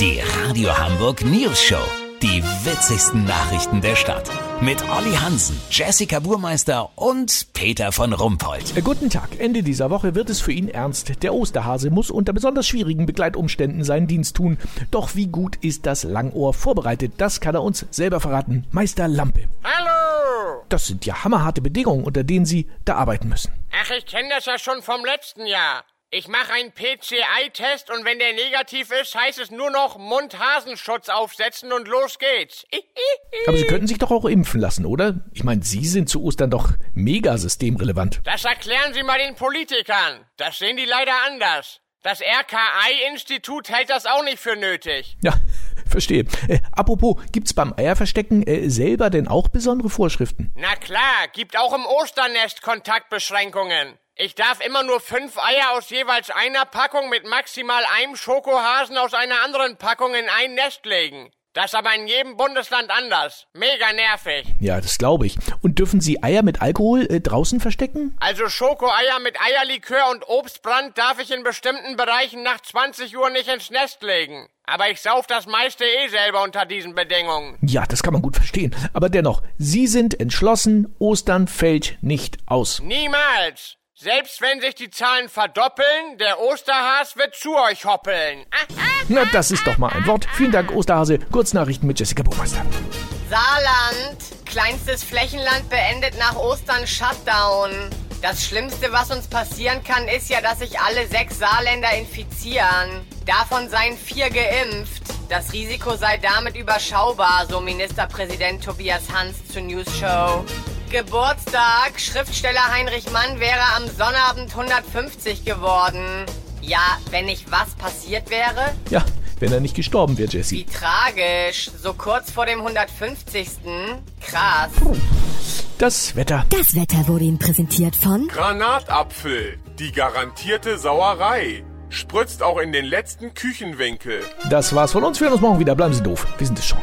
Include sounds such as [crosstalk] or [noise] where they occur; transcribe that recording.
Die Radio Hamburg News Show. Die witzigsten Nachrichten der Stadt. Mit Olli Hansen, Jessica Burmeister und Peter von Rumpold. Äh, Guten Tag. Ende dieser Woche wird es für ihn ernst. Der Osterhase muss unter besonders schwierigen Begleitumständen seinen Dienst tun. Doch wie gut ist das Langohr vorbereitet? Das kann er uns selber verraten. Meister Lampe. Hallo! Das sind ja hammerharte Bedingungen, unter denen Sie da arbeiten müssen. Ach, ich kenne das ja schon vom letzten Jahr. Ich mache einen PCI-Test und wenn der negativ ist, heißt es nur noch Mund-Hasenschutz aufsetzen und los geht's. [laughs] Aber Sie könnten sich doch auch impfen lassen, oder? Ich meine, Sie sind zu Ostern doch mega systemrelevant. Das erklären Sie mal den Politikern. Das sehen die leider anders. Das RKI-Institut hält das auch nicht für nötig. Ja, [laughs] verstehe. Äh, apropos, gibt's beim Eierverstecken äh, selber denn auch besondere Vorschriften? Na klar, gibt auch im Osternest Kontaktbeschränkungen. Ich darf immer nur fünf Eier aus jeweils einer Packung mit maximal einem Schokohasen aus einer anderen Packung in ein Nest legen. Das aber in jedem Bundesland anders. Mega nervig. Ja, das glaube ich. Und dürfen Sie Eier mit Alkohol äh, draußen verstecken? Also Schokoeier mit Eierlikör und Obstbrand darf ich in bestimmten Bereichen nach 20 Uhr nicht ins Nest legen. Aber ich sauf das meiste eh selber unter diesen Bedingungen. Ja, das kann man gut verstehen. Aber dennoch, Sie sind entschlossen, Ostern fällt nicht aus. Niemals. Selbst wenn sich die Zahlen verdoppeln, der Osterhas wird zu euch hoppeln. Na, das ist doch mal ein Wort. Vielen Dank, Osterhase. Kurznachrichten mit Jessica Burmeister. Saarland. Kleinstes Flächenland beendet nach Ostern Shutdown. Das Schlimmste, was uns passieren kann, ist ja, dass sich alle sechs Saarländer infizieren. Davon seien vier geimpft. Das Risiko sei damit überschaubar, so Ministerpräsident Tobias Hans zur News Show. Geburtstag. Schriftsteller Heinrich Mann wäre am Sonnabend 150 geworden. Ja, wenn nicht was passiert wäre? Ja, wenn er nicht gestorben wäre, Jessie. Wie tragisch. So kurz vor dem 150. Krass. Das Wetter. Das Wetter wurde Ihnen präsentiert von Granatapfel, die garantierte Sauerei. Spritzt auch in den letzten Küchenwinkel. Das war's von uns. Wir hören uns morgen wieder. Bleiben Sie doof. Wir sind es schon.